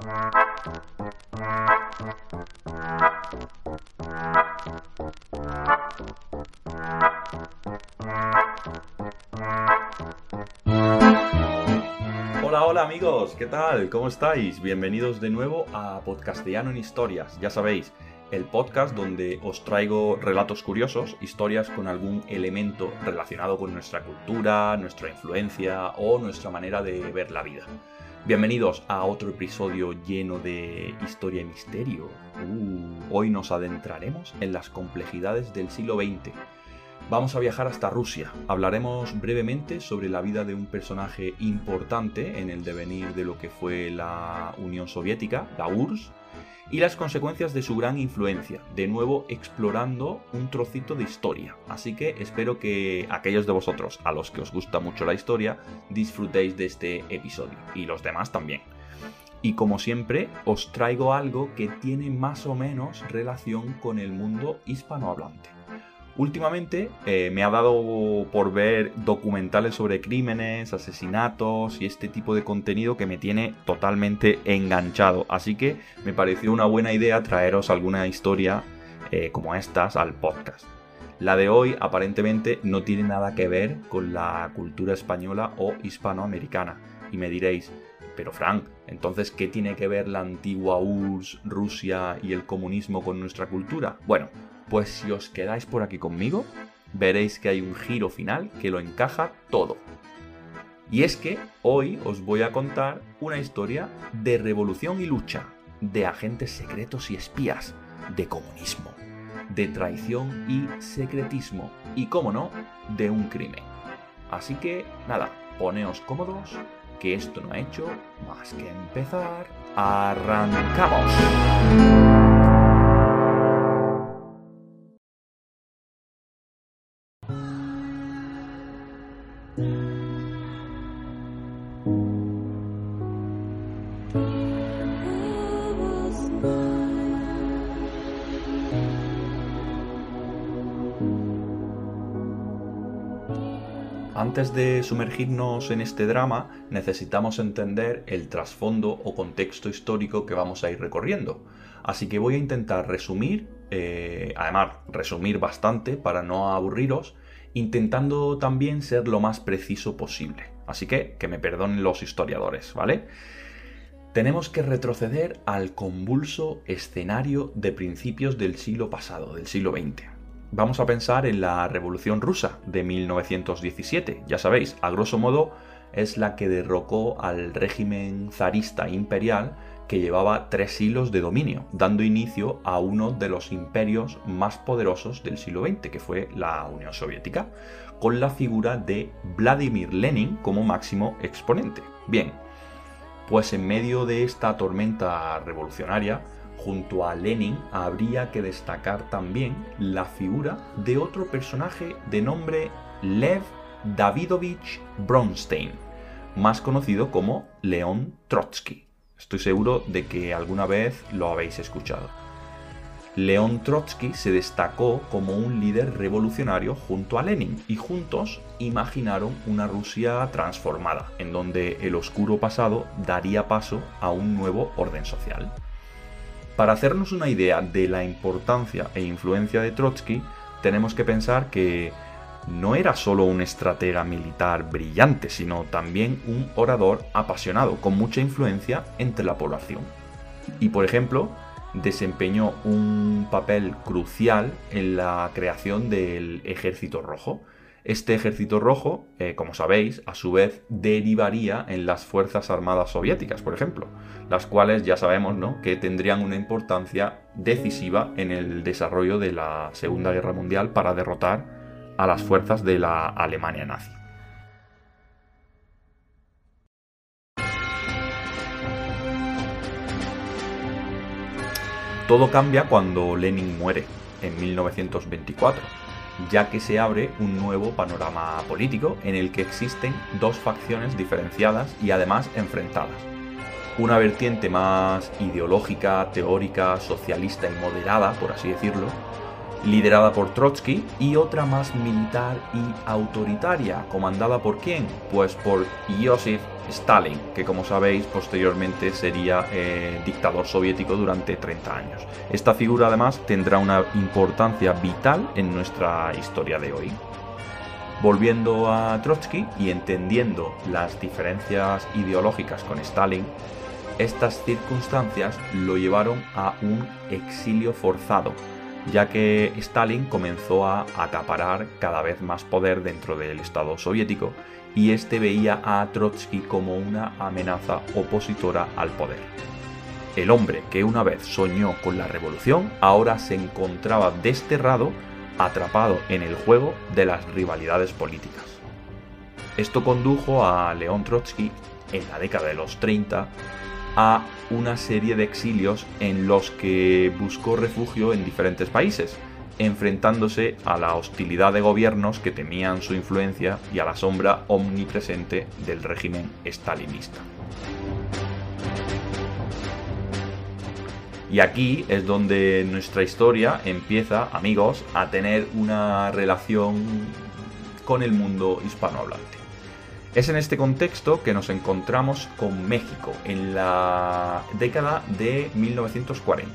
Hola, hola amigos, ¿qué tal? ¿Cómo estáis? Bienvenidos de nuevo a Podcastellano en Historias. Ya sabéis, el podcast donde os traigo relatos curiosos, historias con algún elemento relacionado con nuestra cultura, nuestra influencia o nuestra manera de ver la vida. Bienvenidos a otro episodio lleno de historia y misterio. Uh, hoy nos adentraremos en las complejidades del siglo XX. Vamos a viajar hasta Rusia. Hablaremos brevemente sobre la vida de un personaje importante en el devenir de lo que fue la Unión Soviética, la URSS, y las consecuencias de su gran influencia, de nuevo explorando un trocito de historia. Así que espero que aquellos de vosotros a los que os gusta mucho la historia disfrutéis de este episodio y los demás también. Y como siempre, os traigo algo que tiene más o menos relación con el mundo hispanohablante. Últimamente eh, me ha dado por ver documentales sobre crímenes, asesinatos y este tipo de contenido que me tiene totalmente enganchado. Así que me pareció una buena idea traeros alguna historia eh, como estas al podcast. La de hoy aparentemente no tiene nada que ver con la cultura española o hispanoamericana. Y me diréis, pero Frank, entonces, ¿qué tiene que ver la antigua URSS, Rusia y el comunismo con nuestra cultura? Bueno, pues si os quedáis por aquí conmigo, veréis que hay un giro final que lo encaja todo. Y es que hoy os voy a contar una historia de revolución y lucha, de agentes secretos y espías, de comunismo, de traición y secretismo, y cómo no, de un crimen. Así que nada, poneos cómodos, que esto no ha hecho más que empezar. ¡Arrancamos! Antes de sumergirnos en este drama, necesitamos entender el trasfondo o contexto histórico que vamos a ir recorriendo. Así que voy a intentar resumir, eh, además resumir bastante para no aburriros, intentando también ser lo más preciso posible. Así que que me perdonen los historiadores, ¿vale? Tenemos que retroceder al convulso escenario de principios del siglo pasado, del siglo XX vamos a pensar en la Revolución Rusa de 1917. Ya sabéis, a grosso modo es la que derrocó al régimen zarista imperial que llevaba tres siglos de dominio, dando inicio a uno de los imperios más poderosos del siglo XX, que fue la Unión Soviética, con la figura de Vladimir Lenin como máximo exponente. Bien, pues en medio de esta tormenta revolucionaria, junto a Lenin habría que destacar también la figura de otro personaje de nombre Lev Davidovich Bronstein, más conocido como León Trotsky. Estoy seguro de que alguna vez lo habéis escuchado. León Trotsky se destacó como un líder revolucionario junto a Lenin y juntos imaginaron una Rusia transformada, en donde el oscuro pasado daría paso a un nuevo orden social. Para hacernos una idea de la importancia e influencia de Trotsky, tenemos que pensar que no era solo un estratega militar brillante, sino también un orador apasionado, con mucha influencia entre la población. Y por ejemplo, desempeñó un papel crucial en la creación del Ejército Rojo, este ejército rojo, eh, como sabéis, a su vez derivaría en las Fuerzas Armadas Soviéticas, por ejemplo, las cuales ya sabemos ¿no? que tendrían una importancia decisiva en el desarrollo de la Segunda Guerra Mundial para derrotar a las fuerzas de la Alemania nazi. Todo cambia cuando Lenin muere, en 1924 ya que se abre un nuevo panorama político en el que existen dos facciones diferenciadas y además enfrentadas. Una vertiente más ideológica, teórica, socialista y moderada, por así decirlo, liderada por Trotsky, y otra más militar y autoritaria, comandada por quién? Pues por Joseph Stalin, que como sabéis posteriormente sería eh, dictador soviético durante 30 años. Esta figura además tendrá una importancia vital en nuestra historia de hoy. Volviendo a Trotsky y entendiendo las diferencias ideológicas con Stalin, estas circunstancias lo llevaron a un exilio forzado, ya que Stalin comenzó a acaparar cada vez más poder dentro del Estado soviético y este veía a Trotsky como una amenaza opositora al poder. El hombre que una vez soñó con la revolución ahora se encontraba desterrado, atrapado en el juego de las rivalidades políticas. Esto condujo a León Trotsky en la década de los 30 a una serie de exilios en los que buscó refugio en diferentes países, enfrentándose a la hostilidad de gobiernos que temían su influencia y a la sombra omnipresente del régimen stalinista. Y aquí es donde nuestra historia empieza, amigos, a tener una relación con el mundo hispanohablante. Es en este contexto que nos encontramos con México en la década de 1940.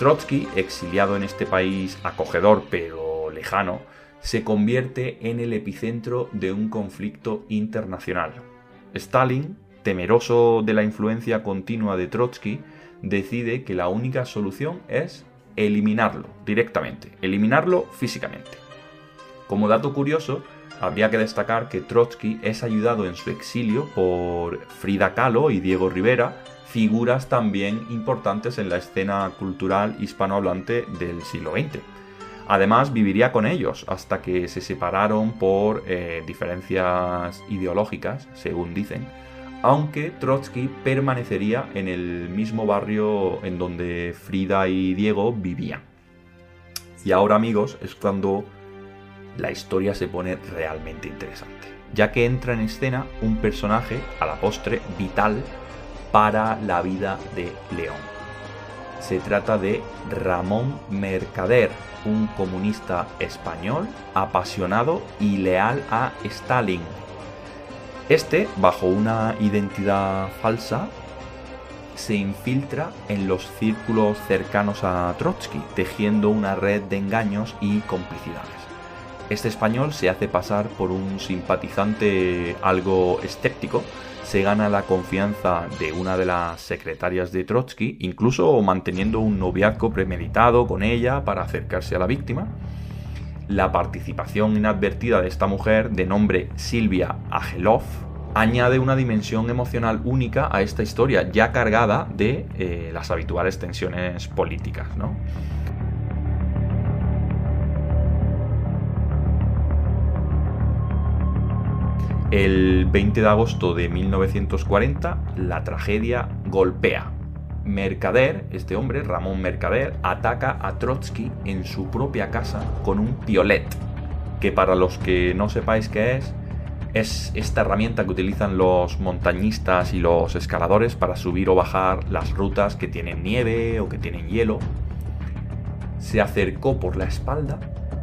Trotsky, exiliado en este país acogedor pero lejano, se convierte en el epicentro de un conflicto internacional. Stalin, temeroso de la influencia continua de Trotsky, decide que la única solución es eliminarlo directamente, eliminarlo físicamente. Como dato curioso, habría que destacar que Trotsky es ayudado en su exilio por Frida Kahlo y Diego Rivera, figuras también importantes en la escena cultural hispanohablante del siglo XX. Además, viviría con ellos hasta que se separaron por eh, diferencias ideológicas, según dicen, aunque Trotsky permanecería en el mismo barrio en donde Frida y Diego vivían. Y ahora, amigos, es cuando la historia se pone realmente interesante, ya que entra en escena un personaje, a la postre, vital para la vida de León. Se trata de Ramón Mercader, un comunista español apasionado y leal a Stalin. Este, bajo una identidad falsa, se infiltra en los círculos cercanos a Trotsky, tejiendo una red de engaños y complicidades. Este español se hace pasar por un simpatizante algo escéptico, se gana la confianza de una de las secretarias de Trotsky, incluso manteniendo un noviazgo premeditado con ella para acercarse a la víctima. La participación inadvertida de esta mujer, de nombre Silvia Agelov, añade una dimensión emocional única a esta historia, ya cargada de eh, las habituales tensiones políticas. ¿no? El 20 de agosto de 1940, la tragedia golpea. Mercader, este hombre, Ramón Mercader, ataca a Trotsky en su propia casa con un piolet, que para los que no sepáis qué es, es esta herramienta que utilizan los montañistas y los escaladores para subir o bajar las rutas que tienen nieve o que tienen hielo. Se acercó por la espalda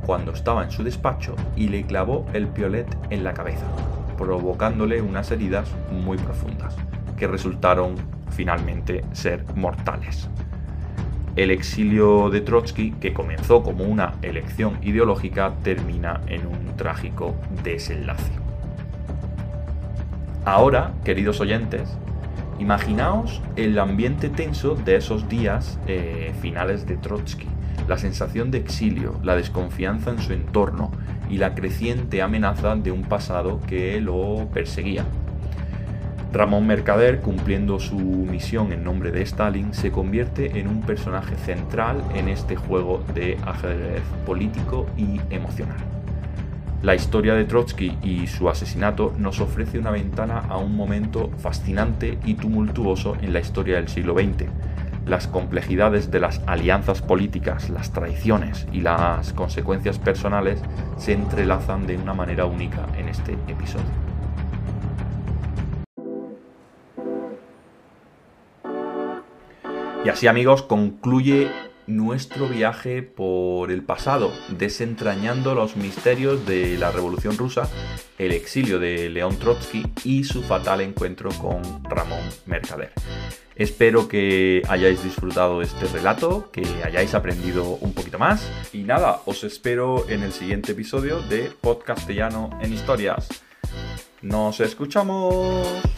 cuando estaba en su despacho y le clavó el piolet en la cabeza provocándole unas heridas muy profundas, que resultaron finalmente ser mortales. El exilio de Trotsky, que comenzó como una elección ideológica, termina en un trágico desenlace. Ahora, queridos oyentes, imaginaos el ambiente tenso de esos días eh, finales de Trotsky, la sensación de exilio, la desconfianza en su entorno, y la creciente amenaza de un pasado que lo perseguía. Ramón Mercader, cumpliendo su misión en nombre de Stalin, se convierte en un personaje central en este juego de ajedrez político y emocional. La historia de Trotsky y su asesinato nos ofrece una ventana a un momento fascinante y tumultuoso en la historia del siglo XX, las complejidades de las alianzas políticas, las traiciones y las consecuencias personales se entrelazan de una manera única en este episodio. Y así amigos concluye nuestro viaje por el pasado, desentrañando los misterios de la Revolución Rusa, el exilio de León Trotsky y su fatal encuentro con Ramón Mercader. Espero que hayáis disfrutado este relato, que hayáis aprendido un poquito más. Y nada, os espero en el siguiente episodio de Podcastellano en Historias. ¡Nos escuchamos!